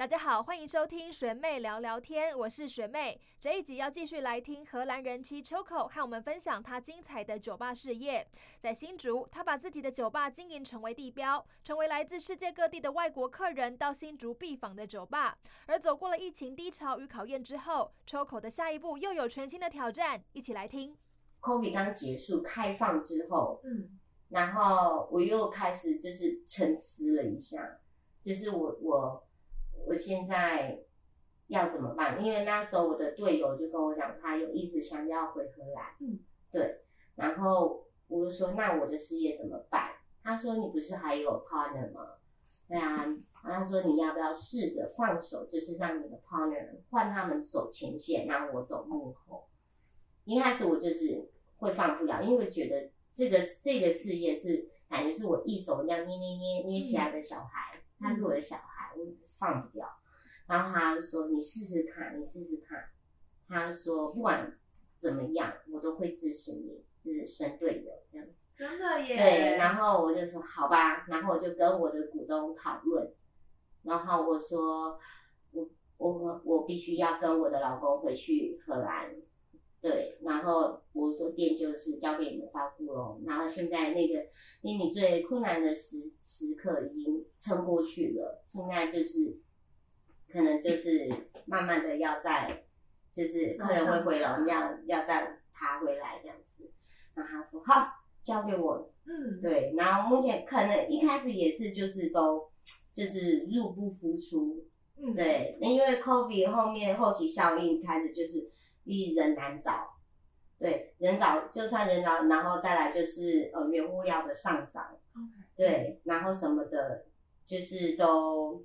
大家好，欢迎收听学妹聊聊天，我是学妹。这一集要继续来听荷兰人妻 Choco 和我们分享她精彩的酒吧事业。在新竹，她把自己的酒吧经营成为地标，成为来自世界各地的外国客人到新竹必访的酒吧。而走过了疫情低潮与考验之后，Choco 的下一步又有全新的挑战，一起来听。COVID 刚结束开放之后，嗯，然后我又开始就是沉思了一下，就是我我我现在要怎么办？因为那时候我的队友就跟我讲，他有一直想要回荷兰，嗯，对，然后我就说那我的事业怎么办？他说你不是还有 partner 吗？对啊，然后他说你要不要试着放手，就是让你的 partner 换他们走前线，然后我走幕后。一开始我就是会放不了，因为觉得这个这个事业是感觉是我一手这样捏捏捏捏起来的小孩，他是我的小孩，我放不掉。然后他就说：“你试试看，你试试看。”他说：“不管怎么样，我都会支持你，就是神队友这样。”真的耶。对，然后我就说好吧，然后我就跟我的股东讨论，然后我说我我我必须要跟我的老公回去荷兰，对，然后我说店就是交给你们照顾喽，然后现在那个因为你最困难的时时刻已经撑过去了，现在就是可能就是慢慢的要在就是客人会回笼，要要再爬回来这样子，然后他说好。交给我，嗯，对，然后目前可能一开始也是就是都就是入不敷出，嗯，对，因为 COVID 后面后期效应开始就是一人难找，对，人找就算人找，然后再来就是呃原物料的上涨，对，然后什么的，就是都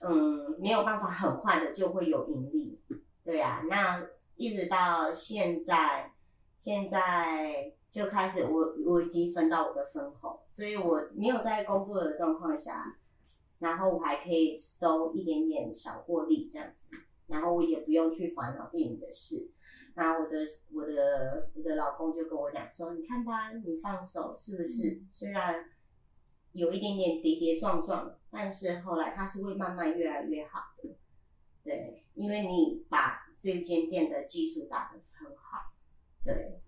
嗯没有办法很快的就会有盈利，对啊，那一直到现在，现在。就开始我我已经分到我的分红，所以我没有在工作的状况下，然后我还可以收一点点小获利这样子，然后我也不用去烦恼店里的事。那我的我的我的老公就跟我讲说，你看吧，你放手是不是？虽然有一点点跌跌撞撞，但是后来他是会慢慢越来越好的。对，因为你把这间店的基础打得很好，对。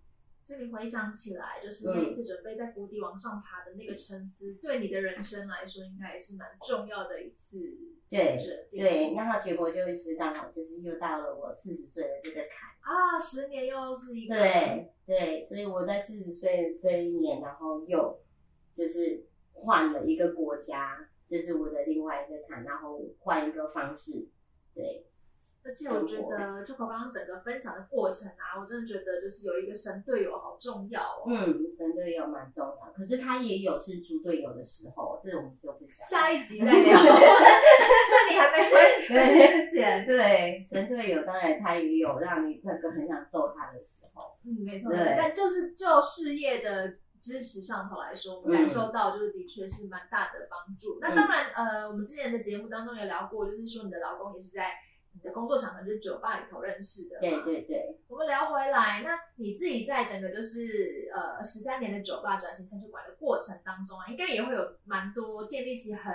所以你回想起来，就是那一次准备在谷底往上爬的那个沉思，对你的人生来说，应该也是蛮重要的一次对对，然后结果就是刚好就是又到了我四十岁的这个坎。啊，十年又是一个对对，所以我在四十岁的这一年，然后又就是换了一个国家，这是我的另外一个坎，然后换一个方式，对。而且我觉得，就刚刚整个分享的过程啊，我真的觉得就是有一个神队友好重要哦。嗯，神队友蛮重要，可是他也有是猪队友的时候，这我们就不讲。下一集再聊，这里还没分解。对，神队友当然他也有让你那个很想揍他的时候。嗯，没错。但就是就事业的支持上头来说，我们感受到就是的确是蛮大的帮助。那当然，呃，我们之前的节目当中也聊过，就是说你的老公也是在。你的工作场合就是酒吧里头认识的，对对对。我们聊回来，那你自己在整个就是呃十三年的酒吧转型餐酒馆的过程当中啊，应该也会有蛮多建立起很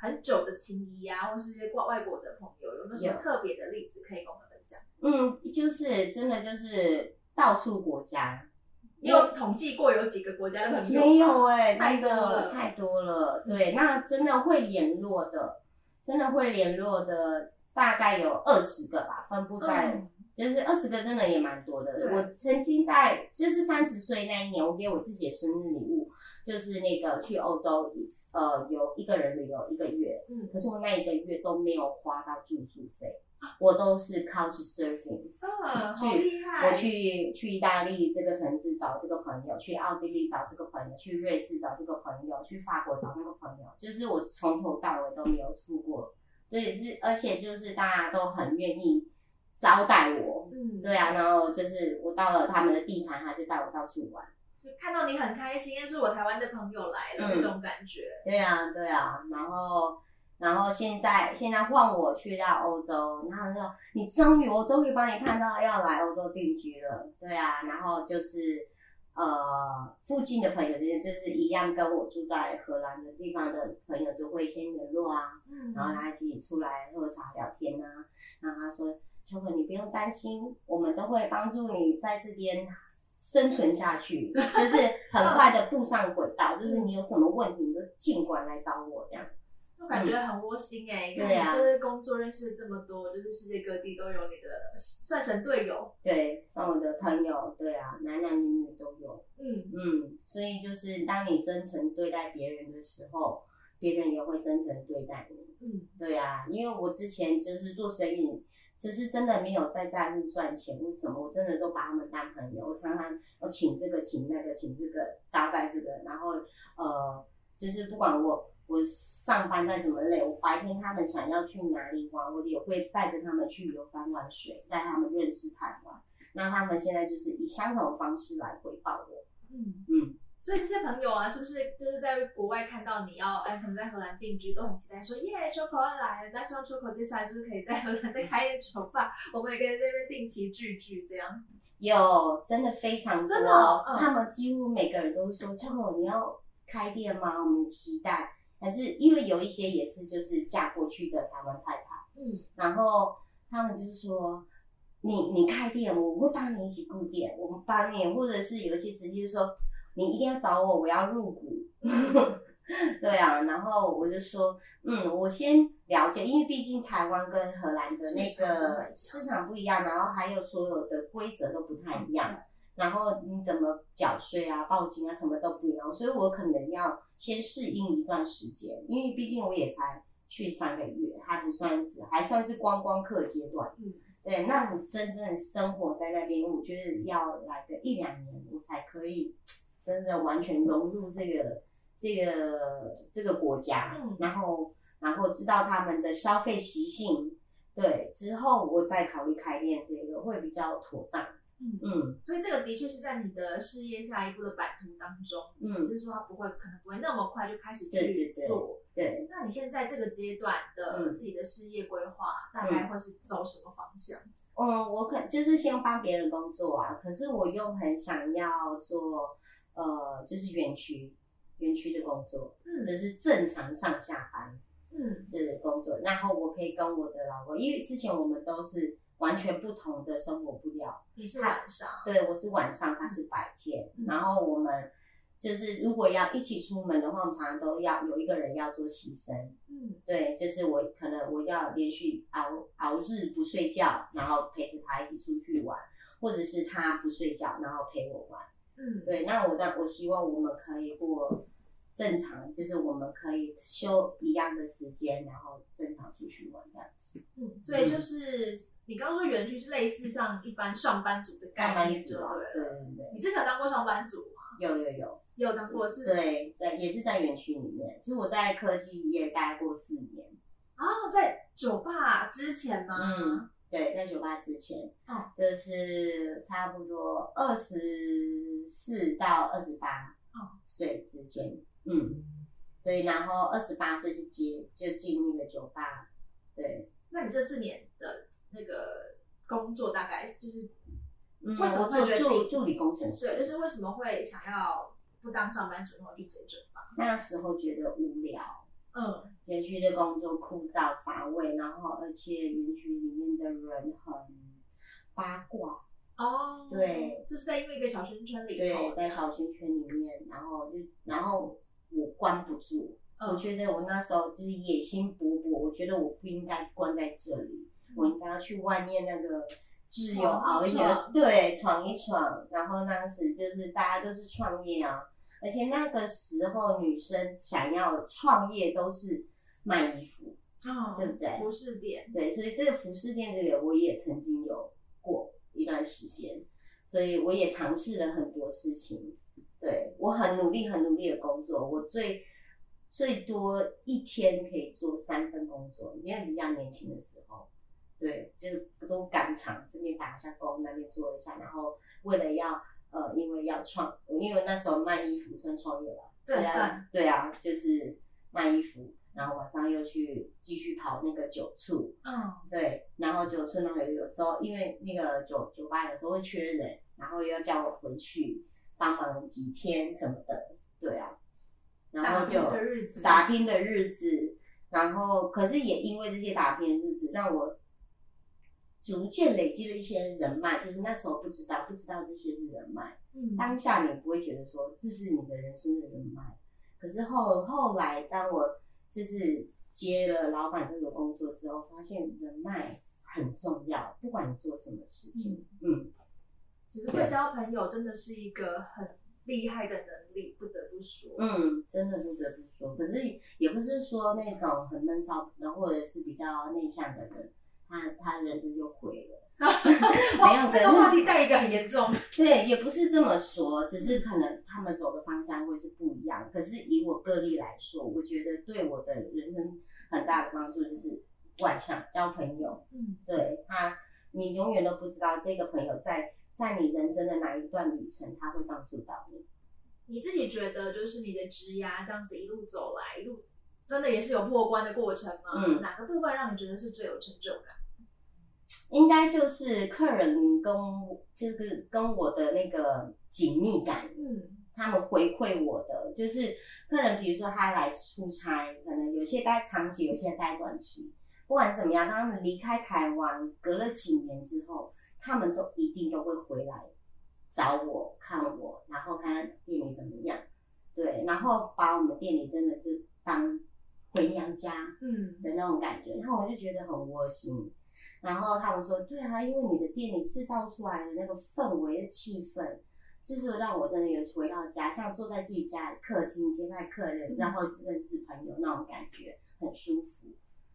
很久的情谊啊，或是一些外外国的朋友，有没有什么特别的例子可以跟我们分享？嗯，就是真的就是到处国家，你有统计过有几个国家的朋友？没有哎、欸，太多了，太多了。对，那真的会联络的，真的会联络的。大概有二十个吧，分布在，嗯、就是二十个，真的也蛮多的。我曾经在就是三十岁那一年，我给我自己的生日礼物就是那个去欧洲，呃，有一个人旅游一个月，嗯，可是我那一个月都没有花到住宿费，我都是 couch surfing，啊，去，好厉害！我去去意大利这个城市找这个朋友，去奥地利找这个朋友，去瑞士找这个朋友，去法国找那个朋友，就是我从头到尾都没有住过。所以是，而且就是大家都很愿意招待我，嗯，对啊，然后就是我到了他们的地盘，他就带我到处玩，就看到你很开心，又是我台湾的朋友来了、嗯。那种感觉。对啊，对啊，然后然后现在现在换我去到欧洲，然后说你终于我终于帮你看到要来欧洲定居了，对啊，然后就是呃附近的朋友，就是就是一样跟我住在荷兰的地方的朋友，就会先联络啊，嗯然后大家一起出来喝茶聊天啊。然后他说：“秋可，你不用担心，我们都会帮助你在这边生存下去，就是很快的步上轨道。就是你有什么问题，你就尽管来找我这样。我感觉很窝心哎、对啊就是工作认识这么多，就是世界各地都有你的算神队友。对，算我的朋友，对啊，男男女女都有。嗯，嗯，所以就是当你真诚对待别人的时候，别人也会真诚对待你。嗯，对啊，因为我之前就是做生意，只是真的没有在在乎赚钱，为什么？我真的都把他们当朋友，我常常我请这个请那个请这个招待这个，然后呃，就是不管我我上班再怎么累，我白天他们想要去哪里玩，我也会带着他们去游山玩水，带他们认识台湾。那他们现在就是以相同的方式来回报我。嗯嗯，所以这些朋友啊，是不是就是在国外看到你要哎，他们在荷兰定居，都很期待说耶，Choco 要来了，那希望 Choco 接下来就是可以在荷兰再开一间酒吧，我们也可以在这边定期聚聚这样。有，真的非常多，真的哦嗯他们几乎每个人都说：“秋口，你要开店吗？我们期待。”但是因为有一些也是就是嫁过去的台湾太太，嗯。然后他们就是说：“你你开店，我会帮你一起顾店，我们帮你，或者是有一些直接说你一定要找我，我要入股。”对啊，然后我就说，嗯，我先了解，因为毕竟台湾跟荷兰的那个市场不一样，然后还有所有的规则都不太一样，然后你怎么缴税啊、报警啊，什么都不一样，所以我可能要先适应一段时间，因为毕竟我也才去三个月，还不算是还算是观光客阶段。嗯，对，那你真正生活在那边，我觉得要来个一两年，我才可以真的完全融入这个这个这个国家，嗯然后然后知道他们的消费习性，对，之后我再考虑开店，这个会比较妥当。嗯嗯所以这个的确是在你的事业下一步的版图当中，嗯只是说它不会可能不会那么快就开始对对对去做。对，那你现在这个阶段的嗯自己的事业规划，大概会是走什么方向？嗯，我可就是先帮别人工作啊，可是我又很想要做呃，就是园区园区的工作，嗯只是正常上下班。嗯这个工作，然后我可以跟我的老公，因为之前我们都是完全不同的生活步调。你是晚上，对我是晚上，他是白天，嗯然后我们就是如果要一起出门的话，我们常常都要有一个人要做牺牲。嗯对，就是我可能我要连续熬熬日不睡觉，然后陪着他一起出去玩，或者是他不睡觉，然后陪我玩。嗯，对，那我那我希望我们可以过正常，就是我们可以休一样的时间，然后正常出去玩这样子。嗯，所以就是你刚刚说园区是类似像一般上班族的上概班族啊，念就对。对对对，你之前有当过上班族吗？有有有，有当过是？对，在也是在园区里面，其实我在科技业待过四年，哦，在酒吧之前吗？嗯，对，在酒吧之前，嗯，就是差不多二十四到二十八嗯岁之间，嗯，所以然后二十八岁就接就进那个酒吧，对，那你这四年的那个工作大概就是嗯，为什么我做助助理工程师？对，就是为什么会想要不当上班族，然后去接酒吧？那时候觉得无聊，嗯园区的工作枯燥乏味，然后而且园区里面的人很八卦，哦，对，就是在因为一个小圈圈里头，对，在小圈圈里面，然后就然后我关不住，嗯我觉得我那时候就是野心勃勃，我觉得我不应该关在这里，我应该要去外面那个自由熬夜对，闯一闯。然后当时就是大家都是创业啊，而且那个时候女生想要创业都是卖衣服，哦，对不对服饰店，对，所以这个服饰店这个我也曾经有过一段时间，所以我也尝试了很多事情。对我很努力，很努力的工作，我最最多一天可以做三份工作，因为比较年轻的时候，对，就都赶场，这边打一下工，那边做一下，然后为了要呃，因为要创，因为那时候卖衣服算创业吧，对啊，对啊，就是卖衣服，然后晚上又去继续跑那个酒醋，嗯。对，然后酒村呢有有时候因为那个酒酒吧有时候会缺人，然后又要叫我回去帮忙几天什么的，对啊，然后打拼就的日子。打拼的日子，然后可是也因为这些打拼的日子，让我逐渐累积了一些人脉。就是那时候不知道，不知道这些是人脉。嗯当下你不会觉得说这是你的人生的人脉，可是后后来当我就是接了老板这个工作之后，发现人脉很重要，不管你做什么事情，嗯其实会交朋友真的是一个很厉害的能力，不得不说。嗯，真的不得不说，可是也不是说那种很闷骚，然后或者是比较内向的人，他他人生就毁了。没有，这个话题带一个很严重。对，也不是这么说，只是可能他们走的方向会是不一样。可是以我个例来说，我觉得对我的人生很大的帮助就是外向，交朋友。嗯，对他，你永远都不知道这个朋友在在你人生的哪一段旅程，他会帮助到你。你自己觉得就是你的职涯这样子一路走来，一路真的也是有破关的过程吗？嗯哪个部分让你觉得是最有成就感？应该就是客人跟就是跟我的那个紧密感，嗯。他们回馈我的，就是客人，比如说他来出差，可能有些待长期，有些待短期，不管是怎么样，当他们离开台湾，隔了几年之后，他们都一定都会回来找我看我，然后看看店里怎么样，对，然后把我们店里真的就当回娘家，嗯。的那种感觉，然后我就觉得很窝心。然后他们说，对啊，因为你的店里制造出来的那个氛围的气氛，就是让我真的有回到家，像坐在自己家的客厅接待客人，嗯然后认识朋友那种感觉，很舒服。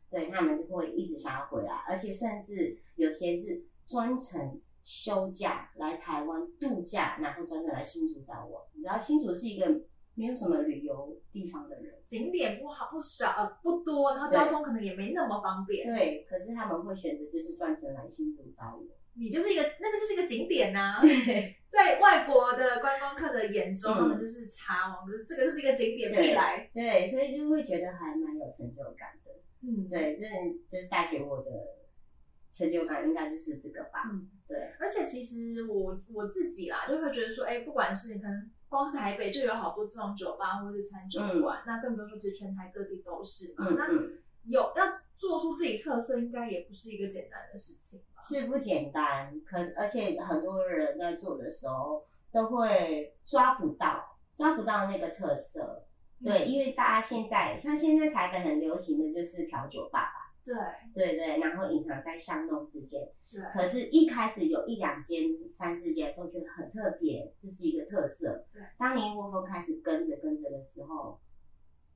对他们就会一直想要回来，而且甚至有些是专程休假来台湾度假，然后专程来新竹找我。你知道新竹是一个没有什么旅游地方的人。景点不好不少呃不多，然后交通可能也没那么方便。对，可是他们会选择就是专程来新竹找我。你就是一个那个就是一个景点呐、对在外国的观光客的眼中，嗯他们就是茶王，就是这个就是一个景点，对必来。对，所以就会觉得还蛮有成就感的。嗯，对，这这是带给我的成就感，应该就是这个吧。嗯，对，而且其实我我自己啦，就会觉得说，哎、不管是可能光是台北就有好多这种酒吧或者是餐酒馆，那更不用说其实全台各地都是嘛。那有要做出自己特色，应该也不是一个简单的事情吧？是不简单，可而且很多人在做的时候都会抓不到，抓不到那个特色。对，因为大家现在像现在台北很流行的就是调酒吧吧，对对对，然后隐藏在巷弄之间。对，可是，一开始有一两间、三四间的时候，觉得很特别，这是一个特色。对，当你一窝蜂开始跟着跟着的时候，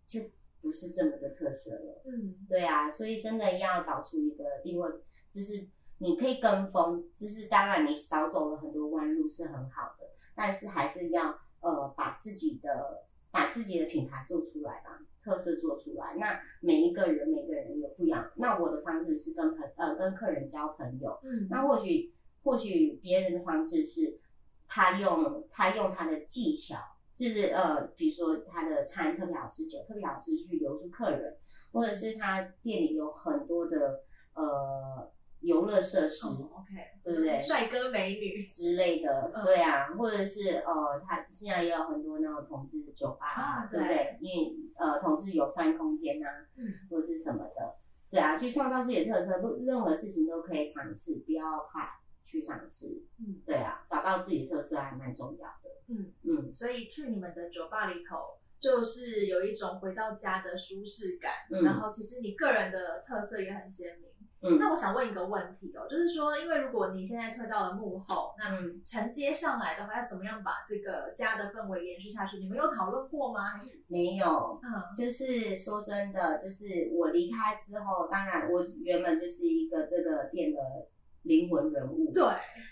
就不是这么的特色了。嗯对啊，所以真的要找出一个定位，就是你可以跟风，就是当然你少走了很多弯路是很好的，但是还是要呃把自己的把自己的品牌做出来吧，特色做出来。那每一个人每个人有不一样，那我的方式是跟朋呃跟客人交朋友，嗯，那或许或许别人的方式是，他用他用他的技巧，就是呃，比如说他的餐特别好吃，酒特别好吃，去留住客人，或者是他店里有很多的呃游乐设施。哦，OK，对不对帅哥美女之类的，嗯对啊，或者是呃，他现在也有很多那种同志酒吧，啊对不对？因为呃，同志友善空间啊，嗯，或者是什么的，对啊，去创造自己的特色，不任何事情都可以尝试，不要怕去尝试，嗯对啊，找到自己的特色还蛮重要的，嗯，嗯所以去你们的酒吧里头，就是有一种回到家的舒适感，嗯然后其实你个人的特色也很鲜明。嗯那我想问一个问题哦，就是说，因为如果你现在退到了幕后，那嗯，承接上来的话，要怎么样把这个家的氛围延续下去？你们有讨论过吗？还是没有，嗯就是说真的，就是我离开之后，当然我原本就是一个这个店的灵魂人物，对，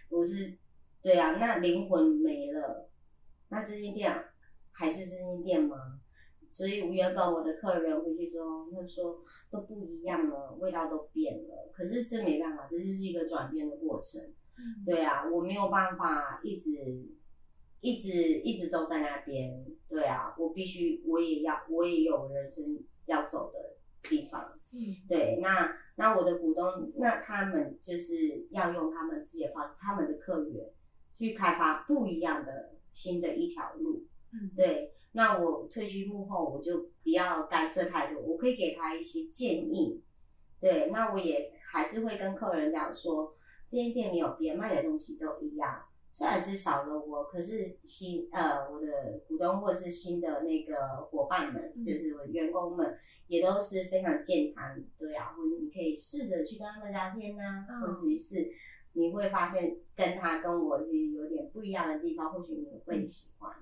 我是对啊，那灵魂没了，那这间店还是这间店吗？所以原本我的客人回去之后，他说都不一样了，味道都变了。可是这没办法，这就是一个转变的过程。嗯对啊，我没有办法一直一直一直都在那边。对啊，我必须我也要我也有人生要走的地方。嗯对，那那我的股东，那他们就是要用他们自己的方式，他们的客源去开发不一样的新的一条路。嗯，对，那我退居幕后，我就不要干涉太多，我可以给他一些建议。对，那我也还是会跟客人讲说，这间店没有变，卖的东西都一样。虽然是少了我，可是新呃我的股东或者是新的那个伙伴们，嗯就是我的员工们，也都是非常健谈，对啊，或者你可以试着去跟他们聊天呐、嗯或者是你会发现跟他跟我是有点不一样的地方，或许你会喜欢。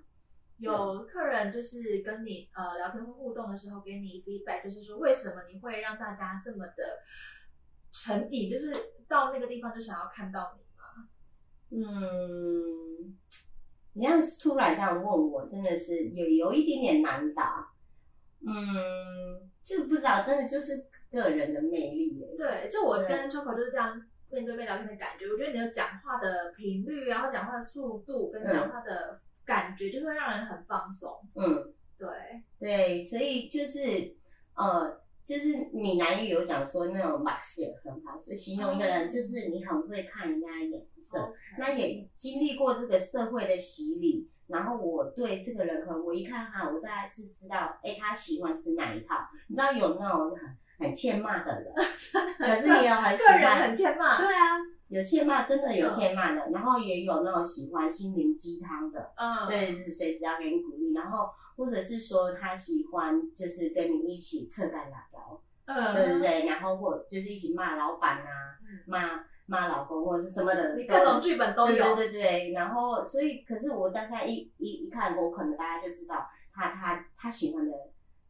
有客人就是跟你呃聊天或互动的时候给你 feedback，就是说为什么你会让大家这么的沉底，就是到那个地方就想要看到你吗？嗯，你这样突然这样问我，真的是有有一点点难答。嗯，这不知道，真的就是个人的魅力耶。对，就我跟 Choco 就是这样面对面聊天的感觉，我觉得你的讲话的频率啊，或讲话的速度跟讲话的感觉，就会让人很放松。嗯，对，对，所以就是呃，就是闽南语有讲说那种把戏很好，所以形容一个人就是你很会看人家的眼色。那也经历过这个社会的洗礼，然后我对这个人，可能我一看他，我大概就知道，哎，他喜欢吃哪一套。你知道有那种很很欠骂的人，可是也有很喜个人欢很欠骂。对啊，有欠骂，真的有欠骂的，然后也有那种喜欢心灵鸡汤的，嗯，对，是随时要给你鼓励，然后或者是说他喜欢就是跟你一起扯干拉腰，嗯，对对对，然后或就是一起骂老板啊，嗯。骂骂老公或者是什么的，你各种剧本都有。对对对对，然后所以可是我大概一一一看，我可能大家就知道他他他喜欢的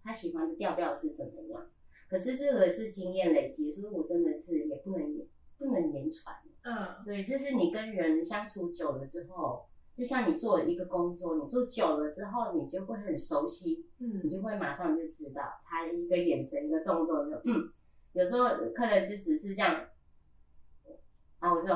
他喜欢的调调是怎么样。可是这个是经验累积，所以我真的是也不能言不能言传。嗯。对，这是你跟人相处久了之后，就像你做一个工作，你做久了之后，你就会很熟悉，嗯。你嗯，就会马上就知道他一个眼神、一个动作，就嗯，有时候客人就只是这样，然后我就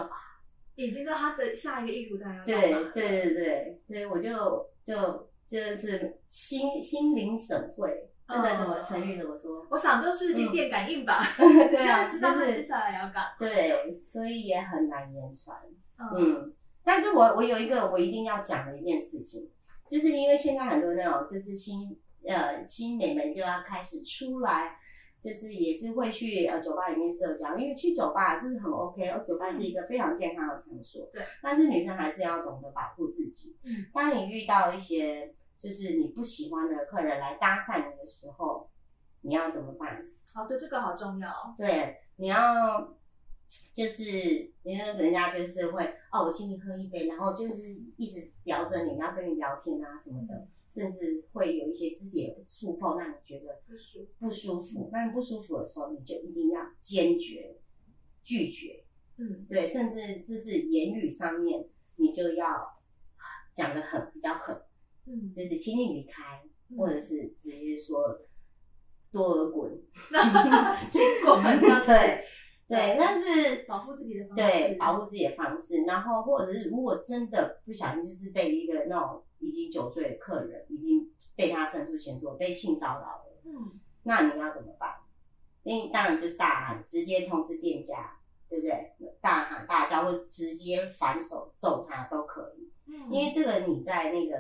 已经知道他的下一个意图在要对对对对，所以我就就就是心心灵省会，这个怎么成语怎么说？我想就是心电感应吧，对啊，知道就是接下来要干嘛。对，所以也很难言传。嗯嗯，但是我我有一个我一定要讲的一件事情，就是因为现在很多那种就是新呃新美眉就要开始出来，就是也是会去呃酒吧里面社交，因为去酒吧是很 OK，而酒吧是一个非常健康的场所。对，但是女生还是要懂得保护自己。嗯，当你遇到一些就是你不喜欢的客人来搭讪你的时候，你要怎么办？哦，对，这个好重要。对，你要就是，你说人家就是会哦，我请你喝一杯，然后就是一直聊着你，然后跟你聊天啊什么的，甚至会有一些肢体的触碰，让你觉得不舒服。不舒服。那你不舒服的时候，你就一定要坚决拒绝，嗯对，甚至就是言语上面，你就要讲的很比较狠，嗯，就是请你离开，嗯或者是直接说多尔滚，结果这样子。对对，但是。保护自己的方式，对，保护自己的方式，然后或者是如果真的不小心就是被一个那种已经酒醉的客人，已经被他伸出前说被性骚扰了，嗯。那你要怎么办？因为当然就是大喊，直接通知店家，对不对？大喊大叫，或者直接反手揍他都可以，嗯，因为这个你在那个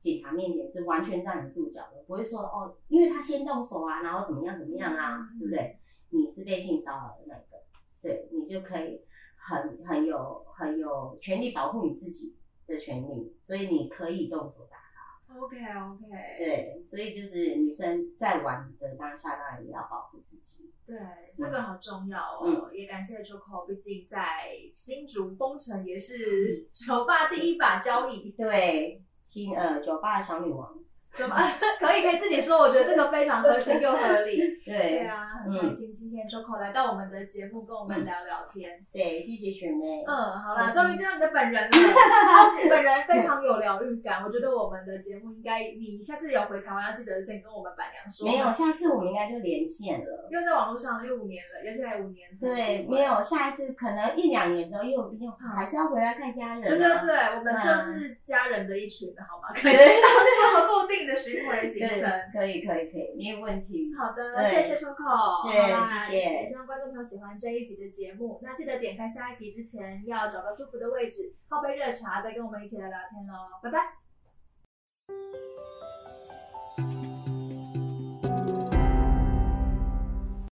警察面前是完全站得住脚的，不会说哦，因为他先动手啊，然后怎么样怎么样啊，嗯对不对？你是被性骚扰的那个，对你就可以很很有很有权利保护你自己的权利，所以你可以动手打他。OK OK，对，所以就是女生在玩的当下，当然也要保护自己。对，这个好重要哦。嗯也感谢 Choco，毕竟在新竹封城也是酒吧第一把交椅。对，听呃酒吧的小女王。酒吧 可以可以自己说，我觉得这个非常合情又合理。对对啊，很开心今天 Choco 来到我们的节目，跟我们聊聊天。对，谢谢学妹。嗯，好啦，嗯终于见到你的本人了，超级本人非常有疗愈感。我觉得我们的节目应该，你下次有回台湾要记得先跟我们板娘说。没有，，下次我们应该就连线了。因为在网络上，因为五年了，而且还五年对，没有，下一次可能一两年之后，因为我毕竟还是要回来看家人、啊。对对对，我们就是家人的一群的好吗？可以这么固定的巡回行对程。可以可以可以，没有问题。好的，对谢谢 Choco，谢谢也希望观众朋友喜欢这一集的节目。那记得点开下一集之前，要找到舒服的位置，泡杯热茶，再跟我们一起来聊天喽。拜拜。